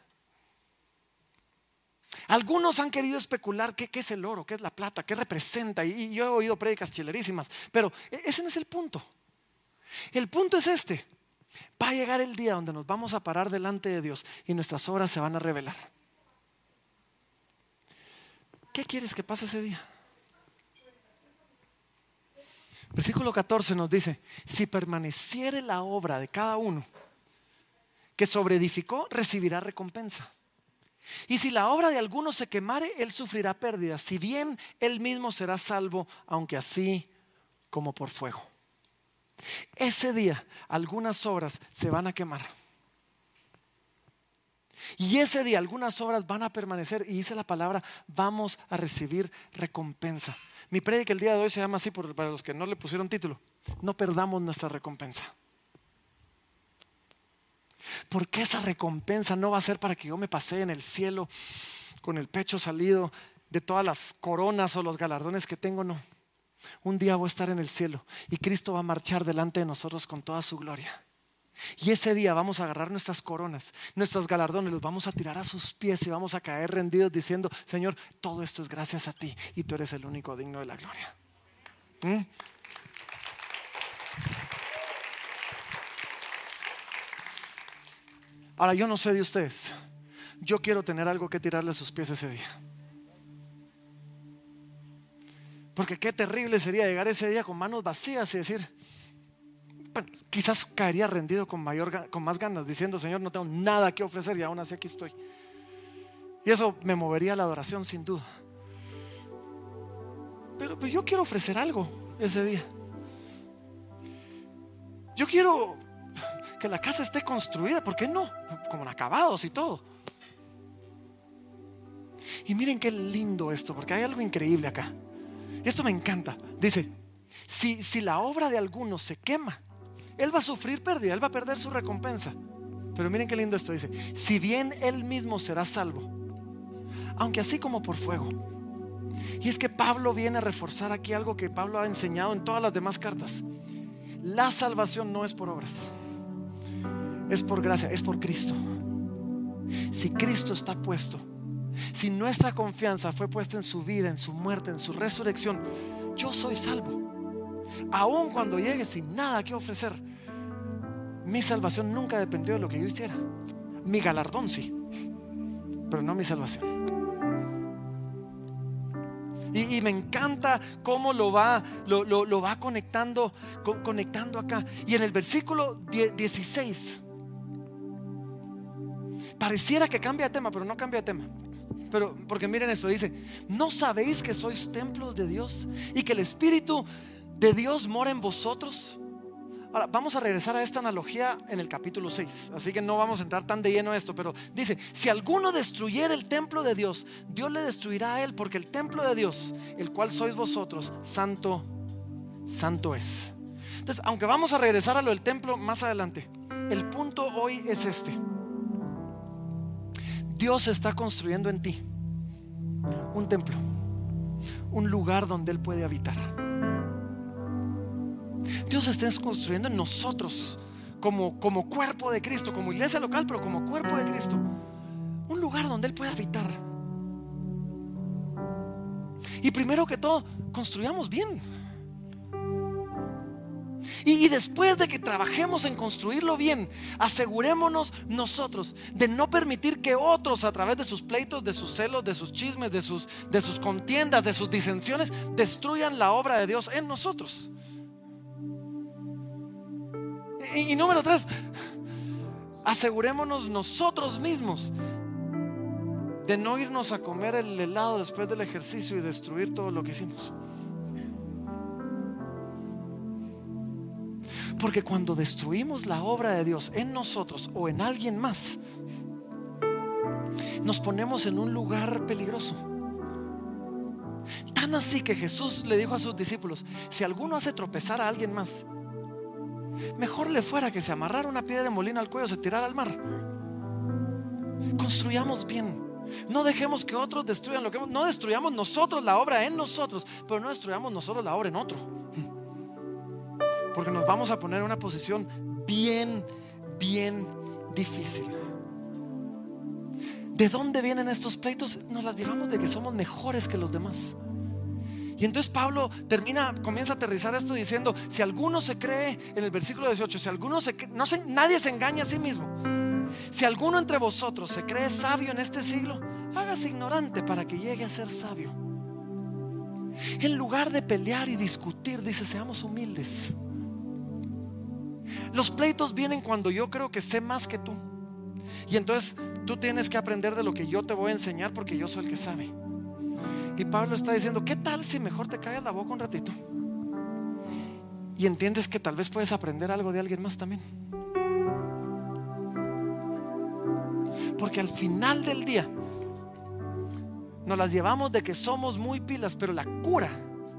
Algunos han querido especular qué, es el oro, qué es la plata, qué representa. Y yo he oído prédicas chilerísimas. Pero e, ese no es el punto. El punto es este. Va a llegar el día donde nos vamos a parar delante de Dios y nuestras obras se van a revelar. ¿Qué quieres que pase ese día? Versículo 14 nos dice, si permaneciere la obra de cada uno que sobreedificó, recibirá recompensa. Y si la obra de alguno se quemare, él sufrirá pérdida, si bien él mismo será salvo, aunque así como por fuego. Ese día algunas obras se van a quemar. Y ese día algunas obras van a permanecer. Y dice la palabra, vamos a recibir recompensa. Mi prédica el día de hoy se llama así para los que no le pusieron título. No perdamos nuestra recompensa. Porque esa recompensa no va a ser para que yo me pase en el cielo con el pecho salido de todas las coronas o los galardones que tengo, no. Un día voy a estar en el cielo y Cristo va a marchar delante de nosotros con toda su gloria. Y ese día vamos a agarrar nuestras coronas, nuestros galardones, los vamos a tirar a sus pies y vamos a caer rendidos diciendo, Señor, todo esto es gracias a ti y tú eres el único digno de la gloria. ¿Mm? Ahora, yo no sé de ustedes, yo quiero tener algo que tirarle a sus pies ese día. Porque qué terrible sería llegar ese día con manos vacías y decir, quizás caería rendido con, mayor, con más ganas, diciendo, Señor, no tengo nada que ofrecer y aún así aquí estoy. Y eso me movería a la adoración sin duda. Pero pues, yo quiero ofrecer algo ese día. Yo quiero que la casa esté construida, ¿por qué no? Como en acabados y todo. Y miren qué lindo esto, porque hay algo increíble acá. Esto me encanta. Dice, si, si la obra de alguno se quema, él va a sufrir pérdida, él va a perder su recompensa. Pero miren qué lindo esto dice, si bien él mismo será salvo, aunque así como por fuego. Y es que Pablo viene a reforzar aquí algo que Pablo ha enseñado en todas las demás cartas. La salvación no es por obras, es por gracia, es por Cristo. Si Cristo está puesto, si nuestra confianza fue puesta en su vida, en su muerte, en su resurrección, yo soy salvo. Aun cuando llegue sin nada que ofrecer, mi salvación nunca dependió de lo que yo hiciera. Mi galardón sí, pero no mi salvación. Y, me encanta cómo lo va, lo, va conectando, conectando acá. Y en el versículo 16, pareciera que cambia de tema, pero no cambia de tema. Pero porque miren esto, dice, ¿no sabéis que sois templos de Dios y que el Espíritu de Dios mora en vosotros? Ahora, vamos a regresar a esta analogía en el capítulo 6, así que no vamos a entrar tan de lleno a esto, pero dice, si alguno destruyera el templo de Dios, Dios le destruirá a él, porque el templo de Dios, el cual sois vosotros, santo, santo es. Entonces, aunque vamos a regresar a lo del templo más adelante, el punto hoy es este. Dios está construyendo en ti un templo, un lugar donde Él puede habitar. Dios está construyendo en nosotros como, como cuerpo de Cristo, como iglesia local, pero como cuerpo de Cristo, un lugar donde Él puede habitar. Y primero que todo, construyamos bien. Y, después de que trabajemos en construirlo bien, asegurémonos nosotros de no permitir que otros a través de sus pleitos, de sus celos, de sus chismes, de sus, de sus contiendas, de sus disensiones, destruyan la obra de Dios en nosotros. Y, y número tres, asegurémonos nosotros mismos de no irnos a comer el helado después del ejercicio y destruir todo lo que hicimos. Porque cuando destruimos la obra de Dios en nosotros o en alguien más, nos ponemos en un lugar peligroso. Tan así que Jesús le dijo a sus discípulos, si alguno hace tropezar a alguien más, mejor le fuera que se amarrara una piedra de molino al cuello, se tirara al mar. Construyamos bien. No dejemos que otros destruyan lo que hemos. No destruyamos nosotros la obra en nosotros, pero no destruyamos nosotros la obra en otro porque nos vamos a poner en una posición bien, bien difícil. ¿De dónde vienen estos pleitos? Nos las llevamos de que somos mejores que los demás. Y entonces Pablo termina, comienza a aterrizar esto diciendo, si alguno se cree, en el versículo 18, si alguno se cree, no se, nadie se engaña a sí mismo. Si alguno entre vosotros se cree sabio en este siglo, hágase ignorante para que llegue a ser sabio En lugar de pelear y discutir, dice, seamos humildes. Los pleitos vienen cuando yo creo que sé más que tú. Y entonces tú tienes que aprender de lo que yo te voy a enseñar porque yo soy el que sabe. Y Pablo está diciendo, ¿qué tal si mejor te callas la boca un ratito? Y entiendes que tal vez puedes aprender algo de alguien más también. Porque al final del día nos las llevamos de que somos muy pilas, pero la cura,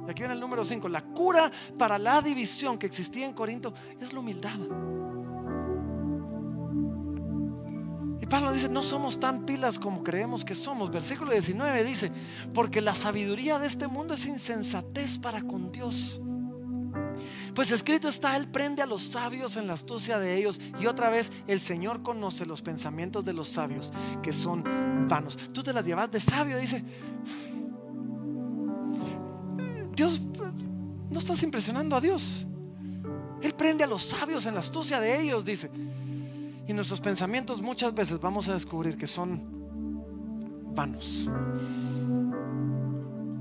aquí viene el número 5, la cura para la división que existía en Corinto es la humildad. Y Pablo dice, no somos tan pilas como creemos que somos. Versículo 19 dice, porque la sabiduría de este mundo es insensatez para con Dios. Pues escrito está, Él prende a los sabios en la astucia de ellos. Y otra vez, el Señor conoce los pensamientos de los sabios, que son vanos. Tú te las llevas de sabio, dice. Dios, no estás impresionando a Dios. Él prende a los sabios en la astucia de ellos, dice. Y nuestros pensamientos muchas veces vamos a descubrir que son vanos.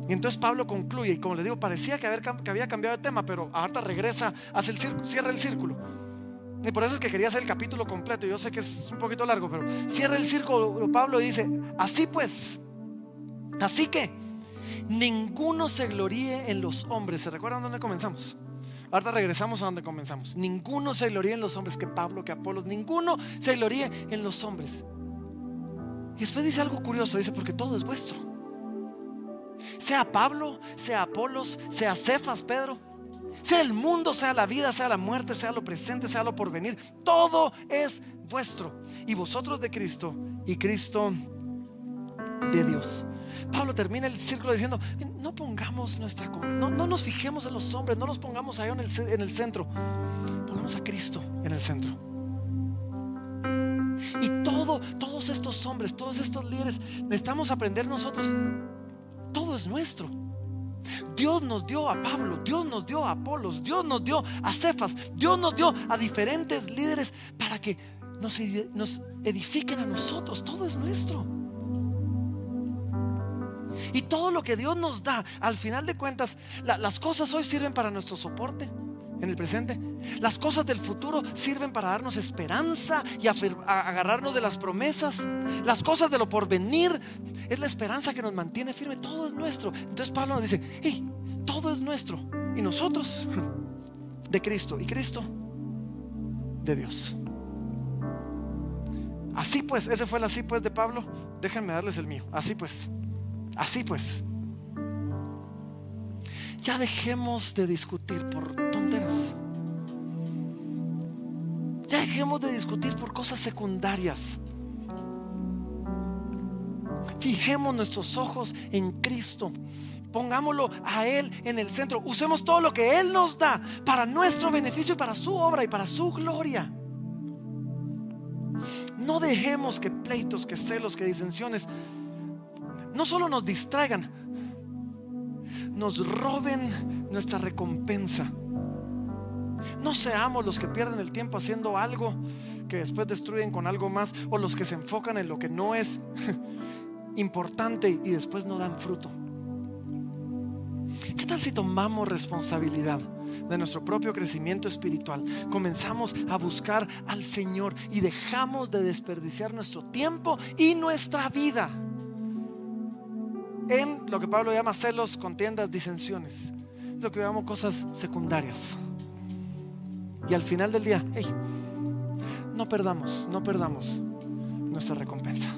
Y entonces Pablo concluye, y como le digo, parecía que, había cambiado de tema, pero ahorita regresa, hace el círculo, cierra el círculo. Y por eso es que quería hacer el capítulo completo. Yo sé que es un poquito largo, pero cierra el círculo. Pablo dice, así pues, así que ninguno se gloríe en los hombres. ¿Se recuerdan dónde comenzamos? Ahorita regresamos a donde comenzamos. Ninguno se gloríe en los hombres, que Pablo, que Apolos, ninguno se gloríe en los hombres. Y después dice algo curioso, dice, porque todo es vuestro. Sea Pablo, sea Apolos, sea Cefas, Pedro, sea el mundo, sea la vida, sea la muerte, sea lo presente, sea lo porvenir, todo es vuestro. Y vosotros de Cristo y Cristo de Dios. Pablo termina el círculo diciendo, no pongamos nuestra, no, no nos fijemos en los hombres, no los pongamos ahí en el, en el centro, pongamos a Cristo en el centro. Y todo, todos estos hombres, todos estos líderes, necesitamos aprender nosotros todo es nuestro. Dios nos dio a Pablo, Dios nos dio a Apolos, Dios nos dio a Cefas, Dios nos dio a diferentes líderes para que nos, edifiquen a nosotros. Todo es nuestro. Y todo lo que Dios nos da, al final de cuentas, las cosas hoy sirven para nuestro soporte en el presente. Las cosas del futuro sirven para darnos esperanza y agarrarnos de las promesas. Las cosas de lo porvenir es la esperanza que nos mantiene firme. Todo es nuestro. Entonces Pablo nos dice, hey, todo es nuestro. Y nosotros de Cristo. Y Cristo de Dios. Así pues, ese fue el así pues de Pablo. Déjenme darles el mío. Así pues. Así pues. Ya dejemos de discutir por tonteras. Ya dejemos de discutir por cosas secundarias. Fijemos nuestros ojos en Cristo. Pongámoslo a Él en el centro. Usemos todo lo que Él nos da para nuestro beneficio y para su obra y para su gloria. No dejemos que pleitos, que celos, que disensiones no solo nos distraigan, nos roben nuestra recompensa. No seamos los que pierden el tiempo haciendo algo que después destruyen con algo más o los que se enfocan en lo que no es importante y después no dan fruto. ¿Qué tal si tomamos responsabilidad de nuestro propio crecimiento espiritual? Comenzamos a buscar al Señor y dejamos de desperdiciar nuestro tiempo y nuestra vida en lo que Pablo llama celos, contiendas, disensiones. Lo que llamamos cosas secundarias. Y al final del día, no perdamos, no perdamos nuestra recompensa.